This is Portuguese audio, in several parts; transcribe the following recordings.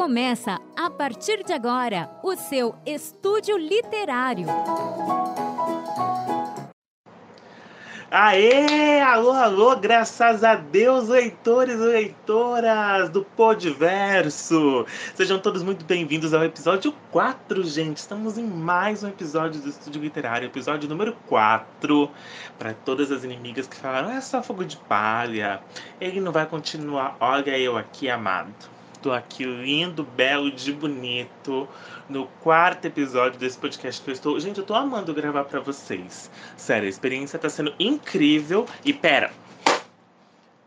Começa a partir de agora o seu estúdio literário. Aê! Alô, alô, graças a Deus, leitores e leitoras do Podverso! Sejam todos muito bem-vindos ao episódio 4, gente. Estamos em mais um episódio do Estúdio Literário, episódio número 4. Para todas as inimigas que falaram, é só fogo de palha, ele não vai continuar. Olha eu aqui, amado. Tô aqui lindo, belo, de bonito, no quarto episódio desse podcast que eu estou. Gente, eu tô amando gravar para vocês. Sério, a experiência tá sendo incrível. E pera.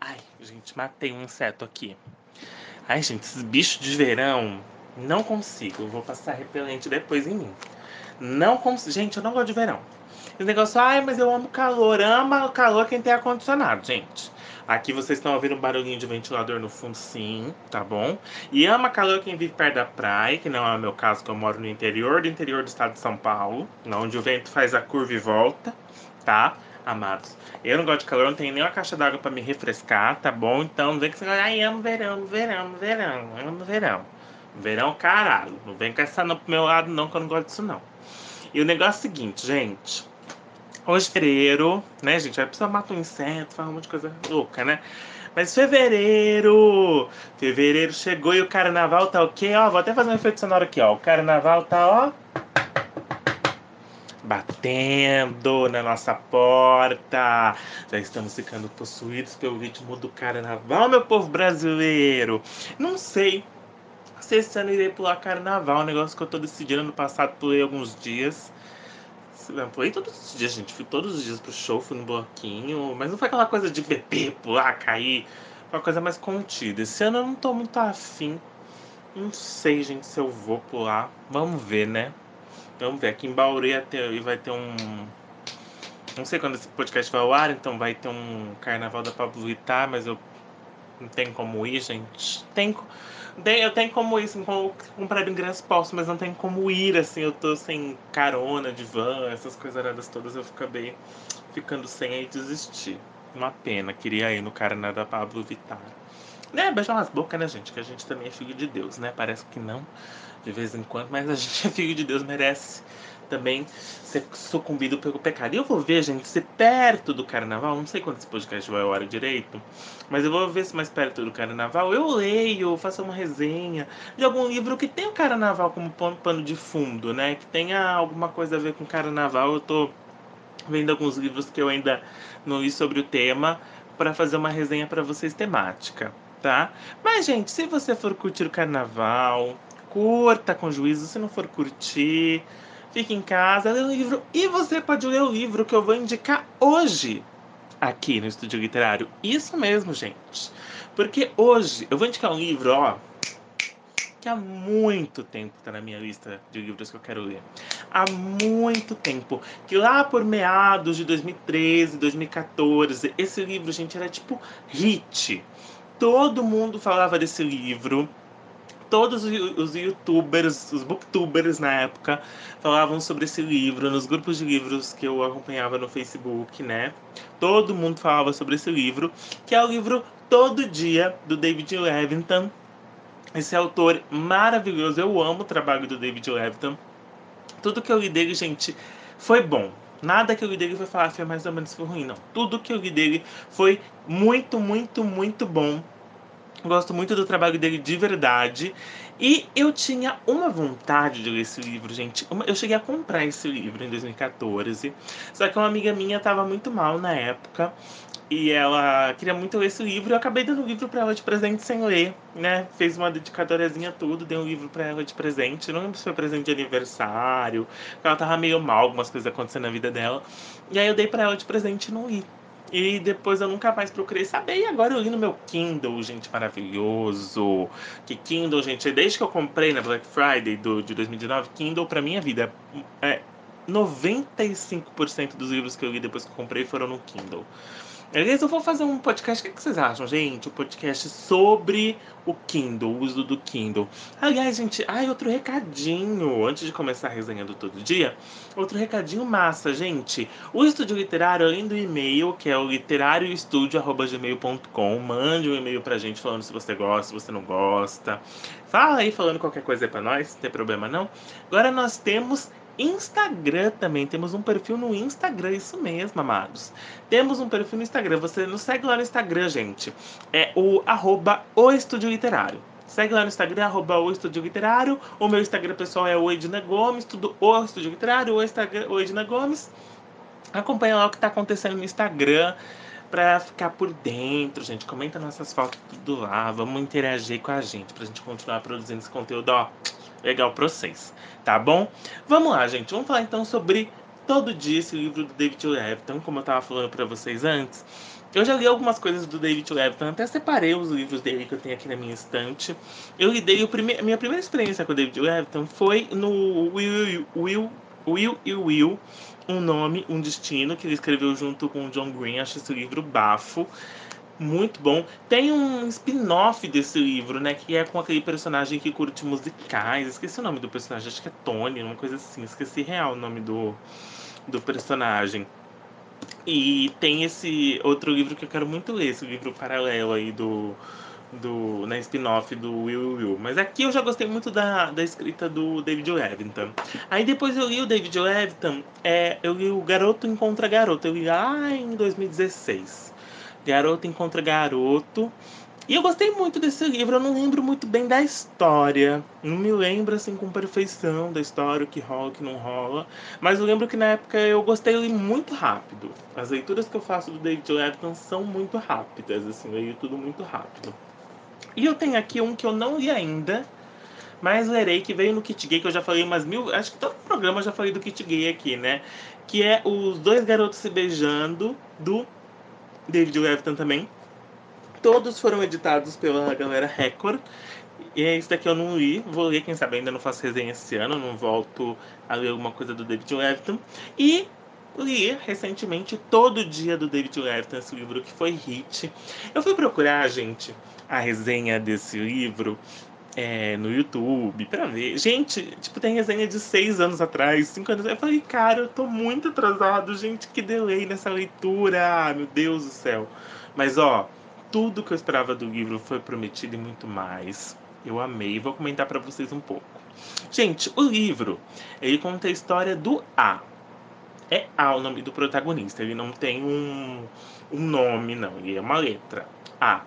Ai, gente, matei um inseto aqui. Ai, gente, esses bichos de verão. Não consigo. Eu vou passar repelente depois em mim. Não consigo. Gente, eu não gosto de verão. Esse negócio, ai, mas eu amo calor. Ama o calor quem tem ar-condicionado, gente. Aqui vocês estão ouvindo um barulhinho de ventilador no fundo, sim, tá bom? E ama calor quem vive perto da praia, que não é o meu caso, que eu moro no interior do interior do estado de São Paulo, onde o vento faz a curva e volta, tá? Amados. Eu não gosto de calor, não tenho nem uma caixa d'água para me refrescar, tá bom? Então vem com esse ai, amo verão, verão, verão, amo verão. Verão, caralho. Não vem com essa não pro meu lado, não, que eu não gosto disso, não. E o negócio é o seguinte, gente. Fevereiro, né, gente? Vai precisar matar um inseto, falar um monte de coisa louca, né? Mas fevereiro! Fevereiro chegou e o carnaval tá o quê? Ó, vou até fazer um efeito sonoro aqui, ó. O carnaval tá, ó. Batendo na nossa porta. Já estamos ficando possuídos pelo ritmo do carnaval, meu povo brasileiro. Não sei se esse ano irei pular carnaval, um negócio que eu tô decidindo no passado, pulei alguns dias. Eu fui todos os dias, gente. Fui todos os dias pro show, fui no bloquinho. Mas não foi aquela coisa de beber, pular, cair. Foi uma coisa mais contida. Esse ano eu não tô muito afim. Não sei, gente, se eu vou pular. Vamos ver, né? Vamos ver. Aqui em Bauru vai ter um. Não sei quando esse podcast vai ao ar, então vai ter um carnaval da Pablo Vittar, mas eu não tenho como ir, gente. Tem, tem, eu tenho como assim, como comprar ingresso posso, mas não tem como ir, assim. Eu tô sem carona de van, essas coisas todas, eu acabei ficando sem aí desistir. Uma pena, queria ir no Carnaval da Pablo Vittar. Né, beijar umas bocas, né, gente? Que a gente também é filho de Deus, né? Parece que não, de vez em quando, mas a gente é filho de Deus, merece também ser sucumbido pelo pecado. E eu vou ver, gente, se perto do carnaval, não sei quando esse podcast vai ao ar direito, mas eu vou ver se mais perto do carnaval eu leio, faço uma resenha de algum livro que tenha o carnaval como pano de fundo, né? Que tenha alguma coisa a ver com carnaval. Eu tô vendo alguns livros que eu ainda não li sobre o tema para fazer uma resenha para vocês temática, tá? Mas, gente, se você for curtir o carnaval, curta com juízo. Se não for curtir, fique em casa, lê o livro. E você pode ler o livro que eu vou indicar hoje aqui no Estúdio Literário. Isso mesmo, gente. Porque hoje eu vou indicar um livro, ó, que há muito tempo está na minha lista de livros que eu quero ler. Há muito tempo. Que lá por meados de 2013, 2014, esse livro, gente, era tipo hit. Todo mundo falava desse livro todos os youtubers, os booktubers na época, falavam sobre esse livro nos grupos de livros que eu acompanhava no Facebook, né? Todo mundo falava sobre esse livro, que é o livro Todo Dia, do David Levitan. Esse autor maravilhoso, eu amo o trabalho do David Levitan. Tudo que eu li dele, gente, foi bom. Nada que eu li dele foi falar foi mais ou menos foi ruim, não. Tudo que eu li dele foi muito, muito, muito bom. Gosto muito do trabalho dele de verdade. E eu tinha uma vontade de ler esse livro, gente. Eu cheguei a comprar esse livro em 2014. Só que uma amiga minha estava muito mal na época. E ela queria muito ler esse livro. Eu acabei dando o livro para ela de presente sem ler, né? Fez uma dedicatóriazinha tudo, dei um livro para ela de presente. Não lembro se foi presente de aniversário. Ela tava meio mal, algumas coisas acontecendo na vida dela. E aí eu dei para ela de presente e não li. E depois eu nunca mais procurei saber. E agora eu li no meu Kindle, gente, maravilhoso. Que Kindle, gente, desde que eu comprei na Black Friday do, de 2019, Kindle pra minha vida é 95% dos livros que eu li depois que eu comprei foram no Kindle. Aliás, eu vou fazer um podcast. O que vocês acham, gente? Um podcast sobre o Kindle, o uso do Kindle. Aliás, gente, ai, outro recadinho. Antes de começar a resenha do todo dia, outro recadinho massa, gente. O estúdio literário, além do e-mail, que é o literarioestudio.gmail.com, mande um e-mail pra gente falando se você gosta, se você não gosta. Fala aí falando qualquer coisa aí pra nós, não tem problema não. Agora nós temos Instagram também. Temos um perfil no Instagram, isso mesmo, amados. Temos um perfil no Instagram. Você nos segue lá no Instagram, gente. É o arroba o Estúdio Literário. Segue lá no Instagram, arroba o Estúdio Literário. O meu Instagram pessoal é o Edna Gomes, tudo o Estúdio Literário, o, Instagram, o Edna Gomes. Acompanha lá o que está acontecendo no Instagram para ficar por dentro, gente. Comenta nossas fotos tudo lá. Vamos interagir com a gente pra gente continuar produzindo esse conteúdo, ó legal para vocês, tá bom? Vamos lá, gente. Vamos falar então sobre Todo Dia, esse livro do David Leviton, como eu estava falando para vocês antes. Eu já li algumas coisas do David Leviton, até separei os livros dele que eu tenho aqui na minha estante. Eu lidei, o prime... minha primeira experiência com o David Leviton foi no Will, Will, Will e Will, Um Nome, Um Destino, que ele escreveu junto com o John Green. Acho esse livro bafo muito bom. Tem um spin-off desse livro, né? Que é com aquele personagem que curte musicais. Esqueci o nome do personagem, acho que é Tony, uma coisa assim. Esqueci real o nome do, do personagem. E tem esse outro livro que eu quero muito ler, esse livro paralelo aí do. Do, na spin-off do Will Will. Mas aqui eu já gostei muito da, da escrita do David Levitan. Aí depois eu li o David Levitan, é, eu li o Garoto Encontra Garoto. Eu li lá em 2016. Garoto encontra garoto. E eu gostei muito desse livro, eu não lembro muito bem da história. Não me lembro assim com perfeição da história, o que rola, o que não rola. Mas eu lembro que na época eu gostei ele muito rápido. As leituras que eu faço do David Leviton são muito rápidas, assim, eu leio tudo muito rápido. E eu tenho aqui um que eu não li ainda, mas lerei, que veio no Kit Gay, que eu já falei umas mil. Acho que todo programa eu já falei do Kit Gay aqui, né? Que é Os Dois Garotos Se Beijando, do David Levitan também. Todos foram editados pela galera Record. E é isso daqui eu não li. Vou ler, quem sabe ainda não faço resenha esse ano. Não volto a ler alguma coisa do David Levitan. E li recentemente Todo Dia do David Levitan, esse livro que foi hit. Eu fui procurar, gente, a resenha desse livro é, no YouTube pra ver. Gente, tipo, tem resenha de seis anos atrás, cinco anos. Eu falei, cara, eu tô muito atrasado, gente, que delay nessa leitura, meu Deus do céu. Mas, ó, tudo que eu esperava do livro foi prometido e muito mais. Eu amei, vou comentar para vocês um pouco. Gente, o livro, ele conta a história do A. É A o nome do protagonista, ele não tem um, um nome, não, ele é uma letra. A.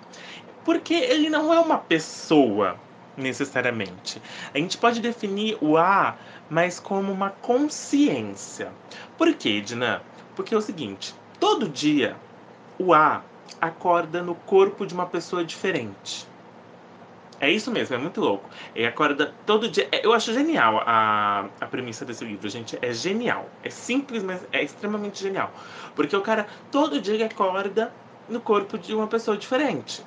Porque ele não é uma pessoa necessariamente. A gente pode definir o A, mas como uma consciência. Por quê, Edna? Porque é o seguinte: todo dia o A acorda no corpo de uma pessoa diferente. É isso mesmo, é muito louco. Ele acorda todo dia. É, eu acho genial a, a premissa desse livro, gente. É genial. É simples, mas é extremamente genial. Porque o cara, todo dia, acorda no corpo de uma pessoa diferente.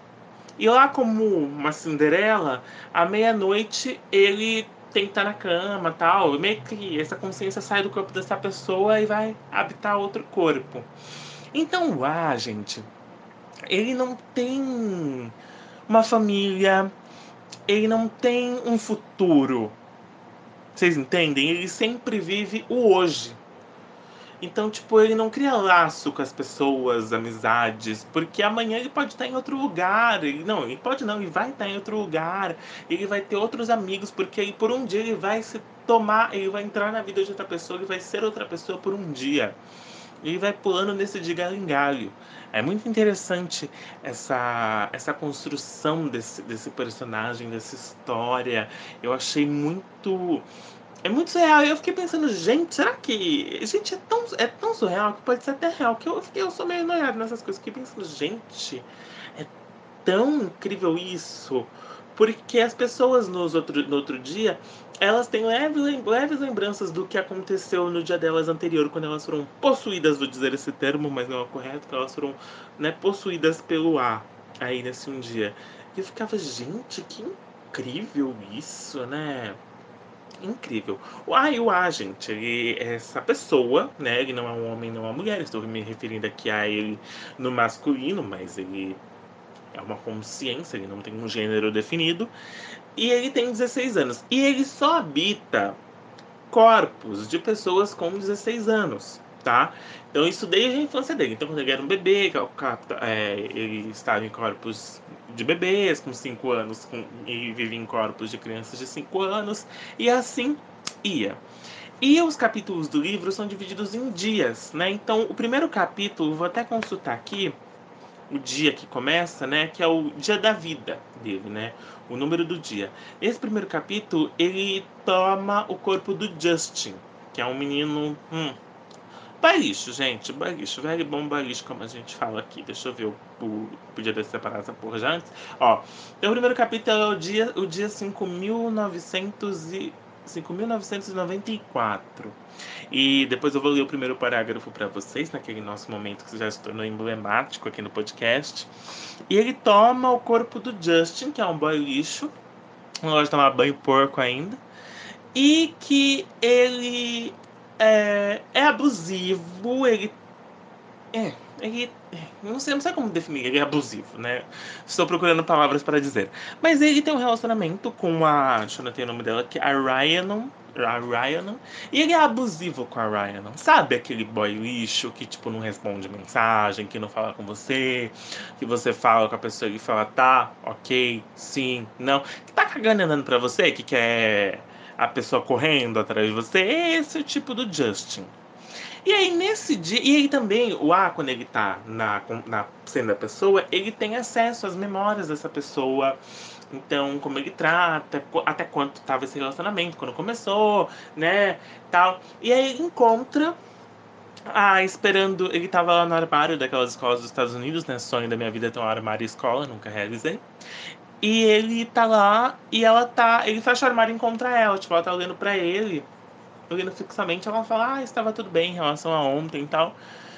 E lá, como uma Cinderela, à meia-noite ele tem que estar na cama tal. Meio que essa consciência sai do corpo dessa pessoa e vai habitar outro corpo. Então lá, gente, ele não tem uma família, ele não tem um futuro. Vocês entendem? Ele sempre vive o hoje. Então, tipo, ele não cria laço com as pessoas, amizades, porque amanhã ele pode estar em outro lugar. Ele, não, ele pode não, ele vai estar em outro lugar. Ele vai ter outros amigos, porque ele, por um dia ele vai se tomar, ele vai entrar na vida de outra pessoa, ele vai ser outra pessoa por um dia. Ele vai pulando nesse de galho em galho. É muito interessante essa, essa construção desse, desse personagem, dessa história. Eu achei muito é muito surreal. E eu fiquei pensando, gente, será que. Gente, é tão, é tão surreal que pode ser até real. Que eu, fiquei, eu sou meio noiado nessas coisas. Fiquei pensando, gente, é tão incrível isso. Porque as pessoas nos outro, no outro dia, elas têm leves, leves lembranças do que aconteceu no dia delas anterior, quando elas foram possuídas, vou dizer esse termo, mas não é correto, que elas foram né, possuídas pelo ar aí nesse um dia. E eu ficava, gente, que incrível isso, né? Incrível. O A e o A, gente, ele é essa pessoa, né? Ele não é um homem, não é uma mulher. Estou me referindo aqui a ele no masculino, mas ele é uma consciência, ele não tem um gênero definido. E ele tem 16 anos. E ele só habita corpos de pessoas com 16 anos, tá? Então isso desde a infância dele. Então quando ele era um bebê, é, ele estava em corpos de bebês com 5 anos com, e vivia em corpos de crianças de 5 anos e assim ia. E os capítulos do livro são divididos em dias, né? Então o primeiro capítulo, vou até consultar aqui, o dia que começa, né? Que é o dia da vida dele, né? O número do dia. Esse primeiro capítulo, ele toma o corpo do Justin, que é um menino. Hum, baixo, gente. Baixo. Velho bom baixo, como a gente fala aqui. Deixa eu ver. o podia ter separado essa porra já antes. Ó, então o primeiro capítulo é o dia, o dia 5900 e 5.994. E depois eu vou ler o primeiro parágrafo para vocês, naquele nosso momento que já se tornou emblemático aqui no podcast. E ele toma o corpo do Justin, que é um boy lixo, não gosta de tomar banho porco ainda, e que ele é, é abusivo, ele. É, ele. Não sei, não sei como definir, ele é abusivo, né? Estou procurando palavras para dizer. Mas ele tem um relacionamento com a. Deixa eu anotar o nome dela, que é a Ryanon. A Ryanon. E ele é abusivo com a Ryanon. Sabe aquele boy lixo que, tipo, não responde mensagem, que não fala com você, que você fala com a pessoa e fala tá, ok, sim, não. Que tá cagando andando pra você, que quer a pessoa correndo atrás de você. Esse é o tipo do Justin. E aí, nesse dia. E aí também, o A, quando ele tá na, na cena da pessoa, ele tem acesso às memórias dessa pessoa. Então, como ele trata, até quanto estava esse relacionamento, quando começou, né? Tal. E aí ele encontra ah, esperando. Ele tava lá no armário daquelas escolas dos Estados Unidos, né? Sonho da minha vida é ter um armário escola, nunca realizei. E ele tá lá e ela tá. Ele fecha o armário e encontra ela. Tipo, ela tá olhando pra ele olhando fixamente, ela fala, ah, estava tudo bem em relação a ontem e tal.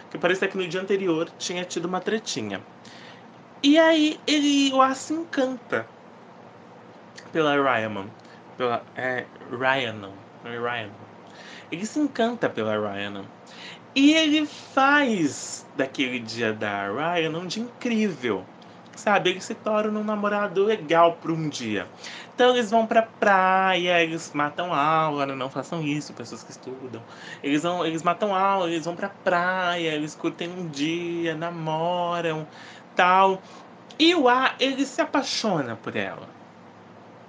Que parecia que no dia anterior tinha tido uma tretinha. E aí ele o se encanta pela Ryan. Pela. É. Ryan. É Ryan. Ele se encanta pela Ryan. E ele faz daquele dia da Ryan um dia incrível sabe? Eles se tornam um namorado legal por um dia. Então eles vão pra praia, eles matam aula, né? não façam isso, pessoas que estudam. Eles vão, eles matam aula, eles vão pra praia, eles curtem um dia, namoram, tal. E o A, ele se apaixona por ela.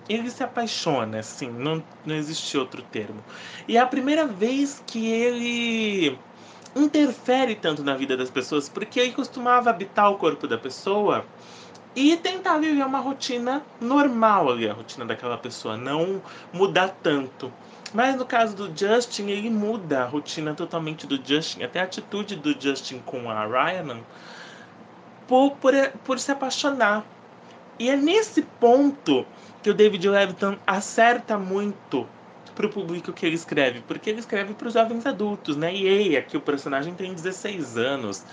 Ele se apaixona, assim, não, não existe outro termo. E é a primeira vez que ele interfere tanto na vida das pessoas, porque ele costumava habitar o corpo da pessoa e tentar viver uma rotina normal ali, a rotina daquela pessoa, não mudar tanto. Mas no caso do Justin, ele muda a rotina totalmente do Justin, até a atitude do Justin com a Ryan, por, por, por se apaixonar. E é nesse ponto que o David Levitan acerta muito pro público que ele escreve, porque ele escreve para os jovens adultos, né? E aí, aqui o personagem tem 16 anos,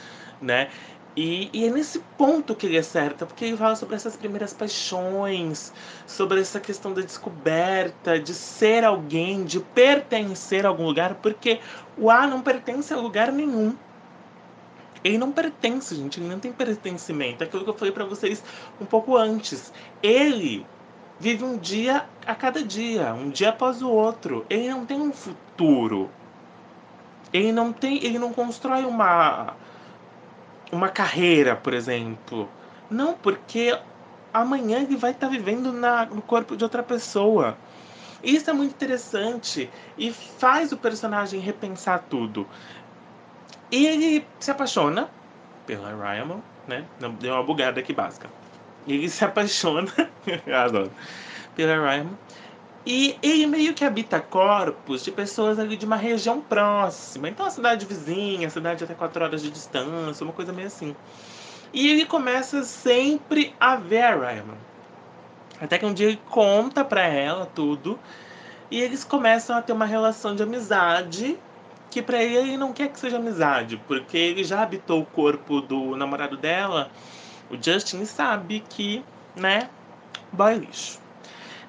né? E, e, é nesse ponto que ele acerta, porque ele fala sobre essas primeiras paixões, sobre essa questão da descoberta, de ser alguém, de pertencer a algum lugar, porque o A não pertence a lugar nenhum. Ele não pertence, gente, ele não tem pertencimento. É aquilo que eu falei para vocês um pouco antes. Ele vive um dia a cada dia, um dia após o outro. Ele não tem um futuro. Ele não tem, ele não constrói uma uma carreira, por exemplo. Não, porque amanhã ele vai estar tá vivendo na, no corpo de outra pessoa. Isso é muito interessante e faz o personagem repensar tudo. E ele se apaixona pela Ryan, né? Deu uma bugada aqui básica. Ele se apaixona, adoro, Ryan. E ele meio que habita corpos de pessoas ali de uma região próxima. Então, a cidade vizinha, a cidade até 4 horas de distância, uma coisa meio assim. E ele começa sempre a ver a Ryan. Até que um dia ele conta pra ela tudo. E eles começam a ter uma relação de amizade. Que pra ele, ele não quer que seja amizade. Porque ele já habitou o corpo do namorado dela. O Justin sabe que, né, boy lixo.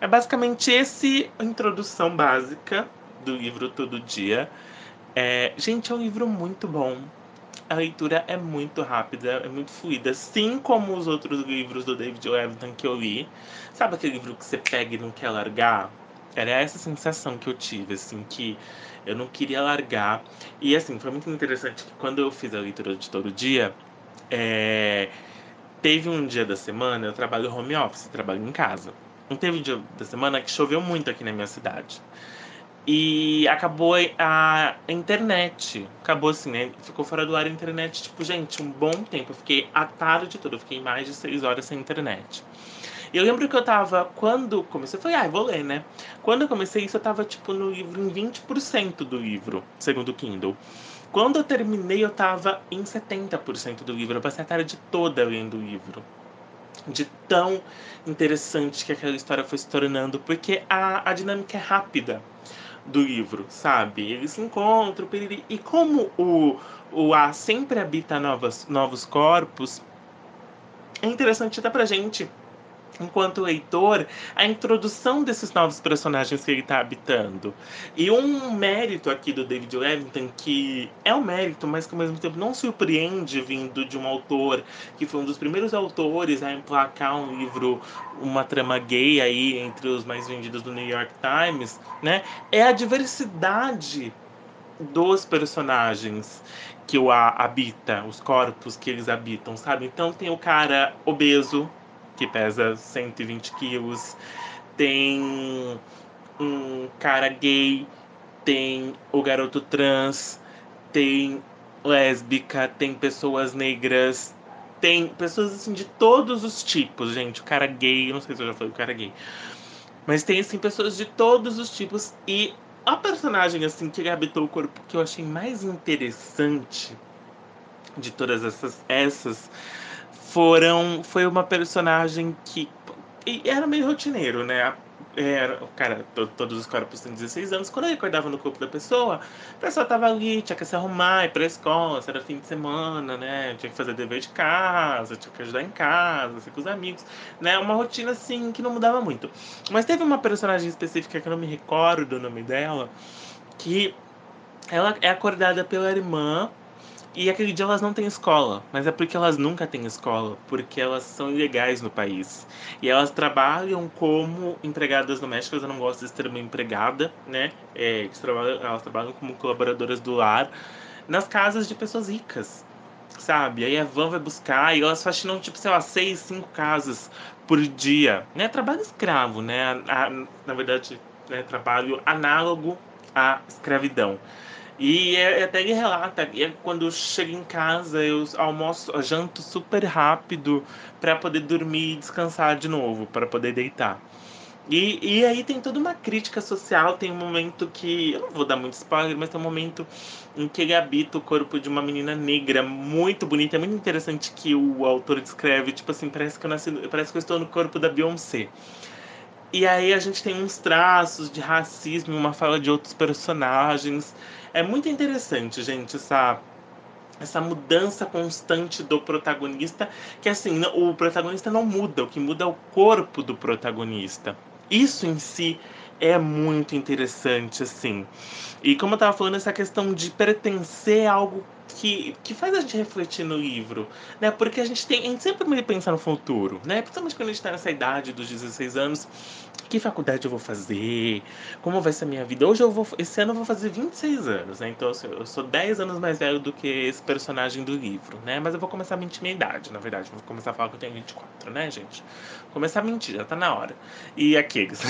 É basicamente esse a introdução básica do livro Todo Dia. É, gente, é um livro muito bom. A leitura é muito rápida, é muito fluida, assim como os outros livros do David Levitan que eu li. Sabe aquele livro que você pega e não quer largar? Era essa sensação que eu tive, assim, que eu não queria largar. E assim, foi muito interessante que quando eu fiz a leitura de todo dia, é... teve um dia da semana, eu trabalho home office, trabalho em casa. Não teve dia da semana que choveu muito aqui na minha cidade. E acabou a internet. Acabou assim, né? Ficou fora do ar a internet, tipo, gente, um bom tempo. Eu fiquei a tarde toda, eu fiquei mais de seis horas sem internet. E eu lembro que eu tava, quando comecei, eu falei, ah, vou ler, né? Quando eu comecei isso, eu tava, tipo, no livro, em 20% do livro, segundo o Kindle. Quando eu terminei, eu tava em 70% do livro. Eu passei a tarde toda lendo o livro. De tão interessante que aquela história foi se tornando, porque a, a dinâmica é rápida do livro, sabe? Eles se encontram, e como o, o A sempre habita novas, novos corpos, é interessante até pra gente enquanto leitor, a introdução desses novos personagens que ele está habitando. E um mérito aqui do David Levitan, que é um mérito, mas que ao mesmo tempo não surpreende vindo de um autor que foi um dos primeiros autores a emplacar um livro, uma trama gay aí entre os mais vendidos do New York Times, né? É a diversidade dos personagens que o habita, os corpos que eles habitam, sabe? Então tem o cara obeso, que pesa 120 quilos, tem um cara gay, tem o garoto trans, tem lésbica, tem pessoas negras, tem pessoas assim de todos os tipos, gente. O cara gay, não sei se eu já falei o cara gay. Mas tem assim pessoas de todos os tipos e a personagem assim que habitou o corpo que eu achei mais interessante de todas essas essas foram foi uma personagem que era meio rotineiro, né? Era, o cara, todos os corpos têm 16 anos. Quando ele acordava no corpo da pessoa, a pessoa tava ali, tinha que se arrumar, ir pra escola, era fim de semana, né? Tinha que fazer dever de casa, tinha que ajudar em casa, ser com os amigos, né? Uma rotina assim que não mudava muito. Mas teve uma personagem específica que eu não me recordo o nome dela, que ela é acordada pela irmã e aquele dia elas não têm escola, mas é porque elas nunca têm escola, porque elas são ilegais no país. E elas trabalham como empregadas domésticas, eu não gosto desse termo empregada, né? É, elas, trabalham, elas trabalham como colaboradoras do lar nas casas de pessoas ricas, sabe? Aí a van vai buscar e elas faxinam, tipo, sei lá, seis, cinco casas por dia. Né? Trabalho escravo, né? A, a, na verdade, né? trabalho análogo à escravidão. E é, até ele relata, é quando chego em casa, eu almoço, eu janto super rápido para poder dormir e descansar de novo, para poder deitar. E, e aí tem toda uma crítica social, tem um momento que, eu não vou dar muito spoiler, mas tem um momento em que ele habita o corpo de uma menina negra muito bonita, é muito interessante que o autor descreve, tipo assim, parece que eu nasci, parece que eu estou no corpo da Beyoncé. E aí a gente tem uns traços de racismo, uma fala de outros personagens. É muito interessante, gente, essa essa mudança constante do protagonista, que assim, o protagonista não muda, o que muda é o corpo do protagonista. Isso em si é muito interessante, assim. E como eu tava falando, essa questão de pertencer a algo que, que faz a gente refletir no livro, né? Porque a gente tem, a gente sempre pensa no futuro, né? Principalmente quando a gente tá nessa idade dos 16 anos, que faculdade eu vou fazer? Como vai ser a minha vida? Hoje eu vou, esse ano eu vou fazer 26 anos, né? Então assim, eu sou 10 anos mais velho do que esse personagem do livro, né? Mas eu vou começar a mentir minha idade, na verdade. Vou começar a falar que eu tenho 24, né, gente? Vou começar a mentir, já tá na hora. E aqueles.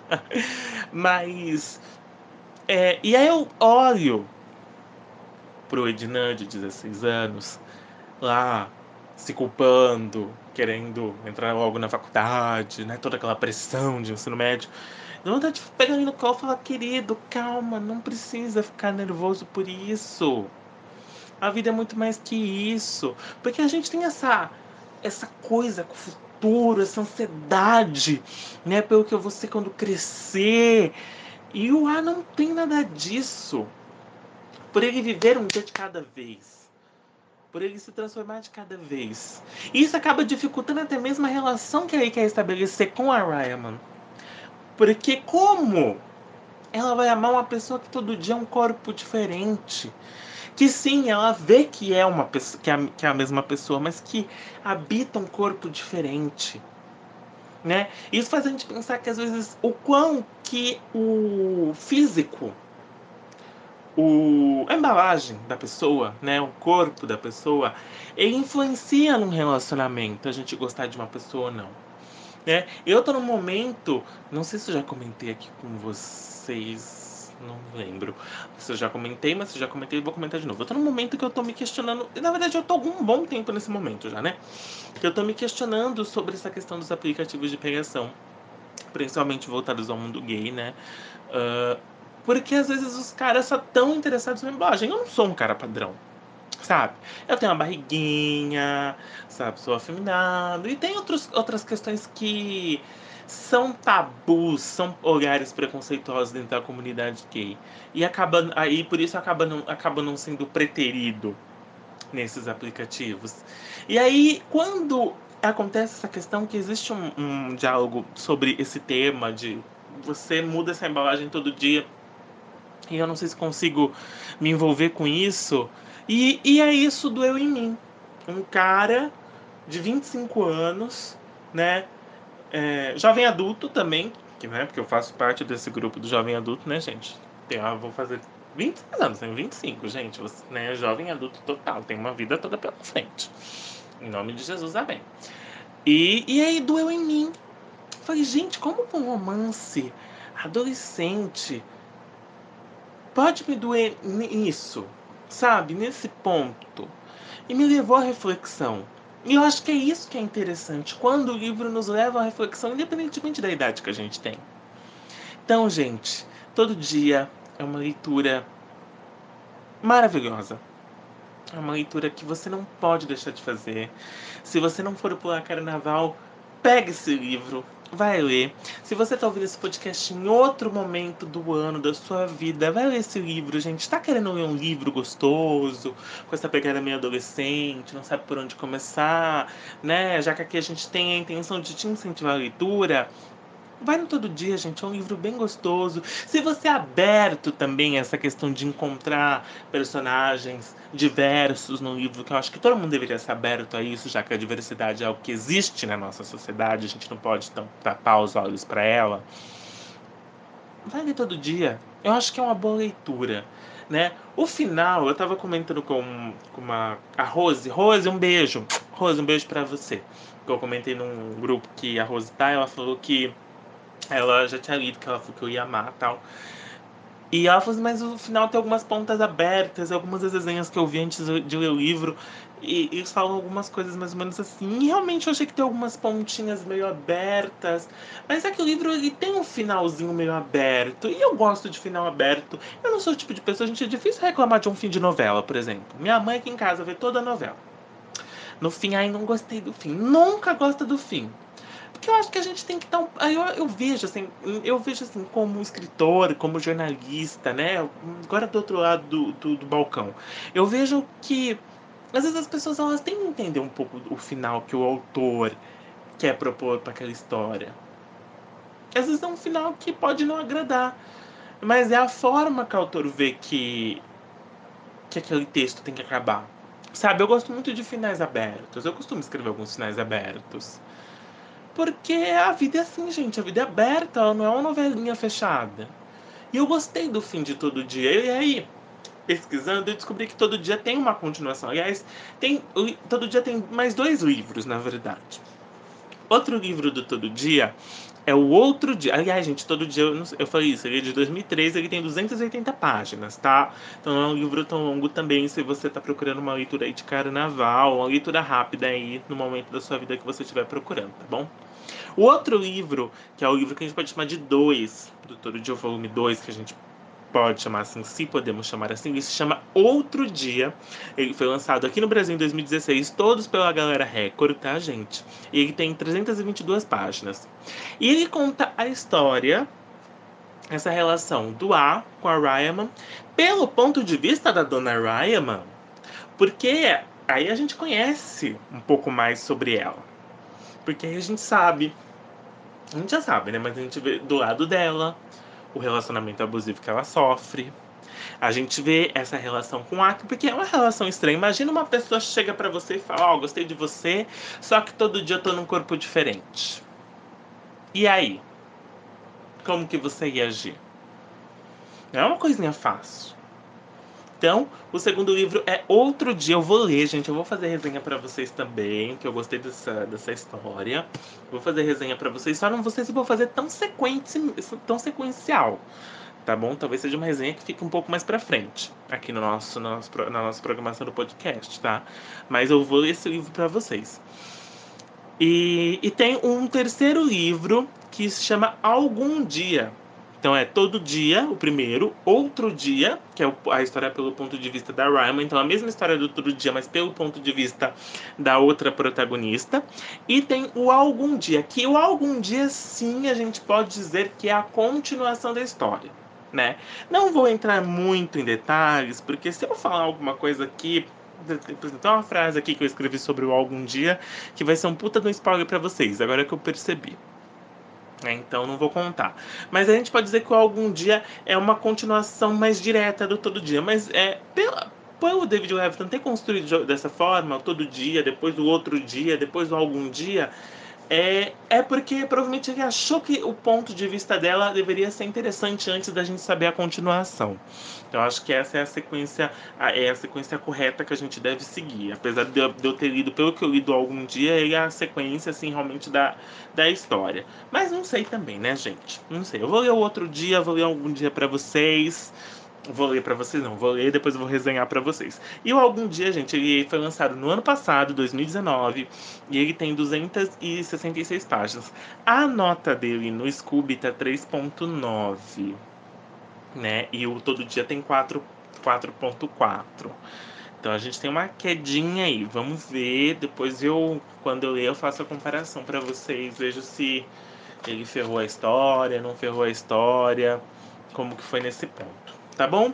Mas. É, e aí eu olho pro Ednan de 16 anos, lá se culpando, querendo entrar logo na faculdade, né? Toda aquela pressão de ensino médio. Dá vontade de pegar ele no colo e falar, querido, calma, não precisa ficar nervoso por isso. A vida é muito mais que isso. Porque a gente tem essa, essa coisa com o futuro, essa ansiedade, né? Pelo que eu vou ser quando crescer. E o A não tem nada disso por ele viver um dia de cada vez, por ele se transformar de cada vez. E isso acaba dificultando até mesmo a relação que ele quer estabelecer com a Ryaman. Porque como ela vai amar uma pessoa que todo dia é um corpo diferente? Que sim, ela vê que é uma pessoa, que é, que é a mesma pessoa, mas que habita um corpo diferente. Né? Isso faz a gente pensar que às vezes o quão que o físico, o, a embalagem da pessoa, né, o corpo da pessoa, ele influencia num relacionamento, a gente gostar de uma pessoa ou não. Né? Eu tô num momento, não sei se eu já comentei aqui com vocês, não lembro se eu já comentei, mas se eu já comentei, vou comentar de novo. Eu tô num momento que eu tô me questionando, e na verdade eu tô algum bom tempo nesse momento já, né? Que eu tô me questionando sobre essa questão dos aplicativos de pegação, principalmente voltados ao mundo gay, né? Uh, porque às vezes os caras só tão interessados na embalagem. Eu não sou um cara padrão sabe? Eu tenho uma barriguinha, sabe? Sou afeminado. E tem outros, outras questões que são tabus, são olhares preconceituosos dentro da comunidade gay. E acaba, aí por isso acaba não, acaba não sendo preterido nesses aplicativos. E aí, quando acontece essa questão que existe um, um diálogo sobre esse tema de você muda essa embalagem todo dia e eu não sei se consigo me envolver com isso, e, e é isso do eu em mim. Um cara de 25 anos, né? É, jovem adulto também, que, né, porque eu faço parte desse grupo do jovem adulto, né, gente? Tem, ah, vou fazer 20 anos, tenho 25, gente. Você, né, jovem adulto total, tem uma vida toda pela frente. Em nome de Jesus, amém. E, e aí doeu em mim. Falei, gente, como um romance adolescente pode me doer nisso? sabe, nesse ponto. E me levou à reflexão. E eu acho que é isso que é interessante, quando o livro nos leva à reflexão, independentemente da idade que a gente tem. Então, gente, todo dia é uma leitura maravilhosa. É uma leitura que você não pode deixar de fazer. Se você não for pular carnaval, pegue esse livro, vai ler. Se você está ouvindo esse podcast em outro momento do ano, da sua vida, vai ler esse livro, gente. Está querendo ler um livro gostoso, com essa pegada meio adolescente, não sabe por onde começar, né? Já que aqui a gente tem a intenção de te incentivar a leitura, Vai no Todo Dia, gente, é um livro bem gostoso. Se você é aberto também a essa questão de encontrar personagens diversos no livro, que eu acho que todo mundo deveria ser aberto a isso, já que a diversidade é algo que existe na nossa sociedade, a gente não pode então, tapar os olhos para ela. Vai ler todo dia. Eu acho que é uma boa leitura. Né? O final, eu tava comentando com, com uma, a Rose. Rose, um beijo. Rose, um beijo para você. Eu comentei num grupo que a Rose tá, ela falou que ela já tinha lido que ela falou que eu ia amar tal. E ela falou assim, mas o final tem algumas pontas abertas, algumas das desenhas que eu vi antes de ler o livro, e eles falam algumas coisas mais ou menos assim. E realmente eu achei que tem algumas pontinhas meio abertas. Mas é que o livro ele tem um finalzinho meio aberto. E eu gosto de final aberto. Eu não sou o tipo de pessoa, gente, é difícil reclamar de um fim de novela, por exemplo. Minha mãe aqui em casa vê toda a novela. No fim, aí não gostei do fim. Nunca gosta do fim. Porque eu acho que a gente tem que estar. Um, eu, eu vejo, assim, eu vejo assim, como escritor, como jornalista, né? Agora do outro lado do, do, do balcão. Eu vejo que às vezes as pessoas elas têm que entender um pouco o final que o autor quer propor para aquela história. Às vezes é um final que pode não agradar, mas é a forma que o autor vê que que aquele texto tem que acabar. Sabe, eu gosto muito de finais abertos. Eu costumo escrever alguns finais abertos. Porque a vida é assim, gente. A vida é aberta, ela não é uma novelinha fechada. E eu gostei do fim de todo dia. E aí, pesquisando, eu descobri que todo dia tem uma continuação. Aliás, tem, todo dia tem mais dois livros, na verdade. Outro livro do Todo Dia é o Outro Dia. Aliás, gente, todo dia eu, eu falei isso, ele é de 2013, ele tem 280 páginas, tá? Então não é um livro tão longo também se você está procurando uma leitura aí de carnaval, uma leitura rápida aí no momento da sua vida que você estiver procurando, tá bom? O outro livro, que é o livro que a gente pode chamar de dois, do Todo Dia, o volume 2, que a gente pode chamar assim, se podemos chamar assim, ele se chama Outro Dia. Ele foi lançado aqui no Brasil em 2016, todos pela galera Record, tá, gente? E ele tem 322 páginas. E ele conta a história, essa relação do A com a Ryaman, pelo ponto de vista da dona Ryaman, porque aí a gente conhece um pouco mais sobre ela. Porque aí a gente sabe A gente já sabe, né? Mas a gente vê do lado dela o relacionamento abusivo que ela sofre. A gente vê essa relação com o Aki, porque é uma relação estranha. Imagina uma pessoa chega para você e fala: Ó, oh, gostei de você, só que todo dia eu tô num corpo diferente. E aí? Como que você ia agir? Não é uma coisinha fácil. Então, o segundo livro é Outro Dia. Eu vou ler, gente. Eu vou fazer resenha para vocês também, que eu gostei dessa, dessa história. Vou fazer resenha para vocês. Só não sei se vou fazer tão, sequência, tão sequencial. Tá bom? Talvez seja uma resenha que fique um pouco mais pra frente aqui no nosso, no nosso, na nossa programação do podcast, tá? Mas eu vou ler esse livro para vocês. E, e tem um terceiro livro que se chama Algum Dia então é todo dia, o primeiro, outro dia, que é a história pelo ponto de vista da Ryman, então a mesma história do todo dia, mas pelo ponto de vista da outra protagonista. E tem o algum dia, que o algum dia sim a gente pode dizer que é a continuação da história. Né? Não vou entrar muito em detalhes, porque se eu falar alguma coisa aqui, tem uma frase aqui que eu escrevi sobre o algum dia que vai ser um puta um spoiler para vocês, agora que eu percebi. É, então não vou contar. Mas a gente pode dizer que o Algum Dia é uma continuação mais direta do Todo Dia. Mas é pela, pelo David Levitan ter construído dessa forma, todo dia, depois do outro dia, depois do algum dia, é, é porque provavelmente ele achou que o ponto de vista dela deveria ser interessante antes da gente saber a continuação. Então acho que essa é a sequência, é a sequência correta que a gente deve seguir. Apesar de eu, de eu ter lido, pelo que eu lido algum dia, é a sequência assim realmente da, da história. Mas não sei também, né, gente? Não sei. Eu vou ler outro dia, vou ler algum dia para vocês. Vou ler para vocês, não. Vou ler depois vou resenhar para vocês. E o Algum Dia, gente, ele foi lançado no ano passado, 2019, e ele tem 266 páginas. A nota dele no Scooby tá 3.9, né? E o Todo Dia tem 4.4. Então a gente tem uma quedinha aí. Vamos ver. Depois eu, quando eu ler, eu faço a comparação para vocês. Vejo se ele ferrou a história, não ferrou a história, como que foi nesse ponto tá bom?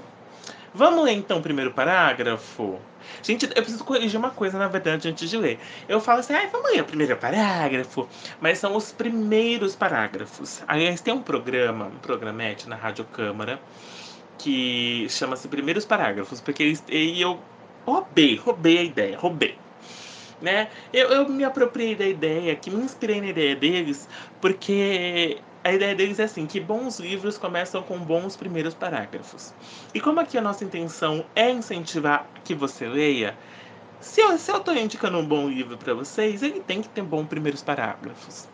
Vamos ler então o primeiro parágrafo? Gente, eu preciso corrigir uma coisa, na verdade, antes de ler. Eu falo assim, ah, vamos ler o primeiro parágrafo, mas são os primeiros parágrafos. Aliás, tem um programa, um programete na Rádio Câmara, que chama-se Primeiros Parágrafos, porque eles, e eu roubei, roubei a ideia, roubei. Né? Eu, eu me apropriei da ideia, que me inspirei na ideia deles, porque a ideia deles é assim, que bons livros começam com bons primeiros parágrafos. E como aqui a nossa intenção é incentivar que você leia, se eu estou indicando um bom livro para vocês, ele tem que ter bons primeiros parágrafos.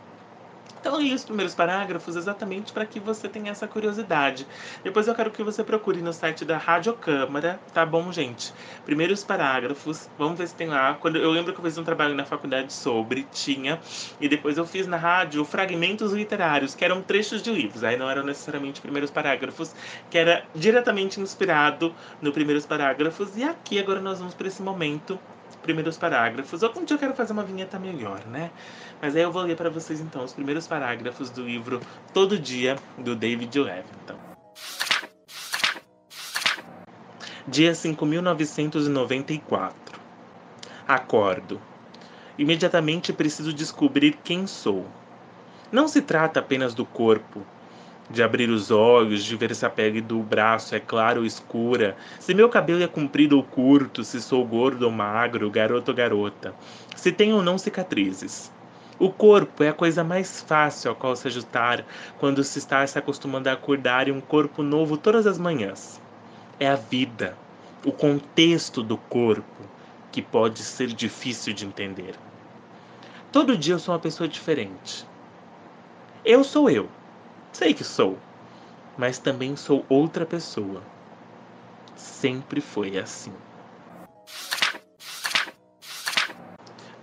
Então, li os primeiros parágrafos exatamente para que você tenha essa curiosidade. Depois eu quero que você procure no site da Rádio Câmara, tá bom, gente? Primeiros parágrafos, vamos ver se tem lá. Quando eu lembro que eu fiz um trabalho na faculdade sobre, tinha, e depois eu fiz na rádio fragmentos literários, que eram trechos de livros, aí não eram necessariamente primeiros parágrafos, que era diretamente inspirado no primeiros parágrafos. E aqui agora nós vamos para esse momento primeiros parágrafos. Algum dia eu quero fazer uma vinheta melhor, né? Mas aí eu vou ler para vocês então os primeiros parágrafos do livro Todo Dia, do David Leviton. Dia 5994. Acordo. Imediatamente preciso descobrir quem sou. Não se trata apenas do corpo, de abrir os olhos, de ver se a pele do braço é clara ou escura, se meu cabelo é comprido ou curto, se sou gordo ou magro, garoto ou garota, se tenho ou não cicatrizes. O corpo é a coisa mais fácil a qual se ajustar quando se está se acostumando a acordar em um corpo novo todas as manhãs. É a vida, o contexto do corpo, que pode ser difícil de entender. Todo dia eu sou uma pessoa diferente. Eu sou eu Sei que sou, mas também sou outra pessoa. Sempre foi assim.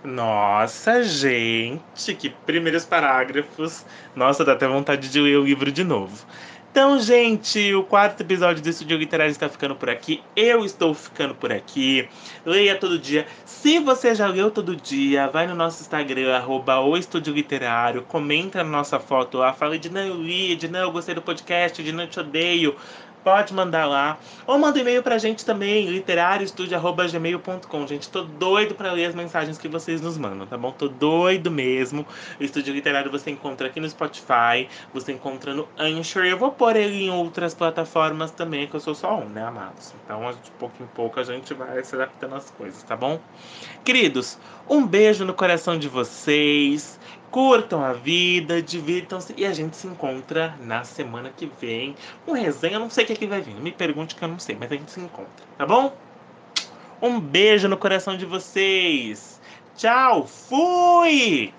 Nossa, gente, que primeiros parágrafos. Nossa, dá até vontade de ler o livro de novo. Então, gente, o quarto episódio do Estúdio Literário está ficando por aqui. Eu estou ficando por aqui. Leia todo dia. Se você já leu todo dia, vai no nosso Instagram, arroba o Estúdio Literário, comenta na nossa foto lá, fala de não eu li, de não eu gostei do podcast, de não te odeio. Pode mandar lá. Ou manda um e-mail pra gente também, literarioestudio.gmail.com. Gente, tô doido pra ler as mensagens que vocês nos mandam, tá bom? Tô doido mesmo. O Estúdio Literário você encontra aqui no Spotify, você encontra no Anchor. Eu vou pôr ele em outras plataformas também, que eu sou só um, né, amados? Então, de pouco em pouco, a gente vai se adaptando às coisas, tá bom? Queridos, um beijo no coração de vocês. Curtam a vida, divirtam-se e a gente se encontra na semana que vem. Um resenha, não sei o que, é que vai vir. Me pergunte que eu não sei, mas a gente se encontra, tá bom? Um beijo no coração de vocês. Tchau, fui!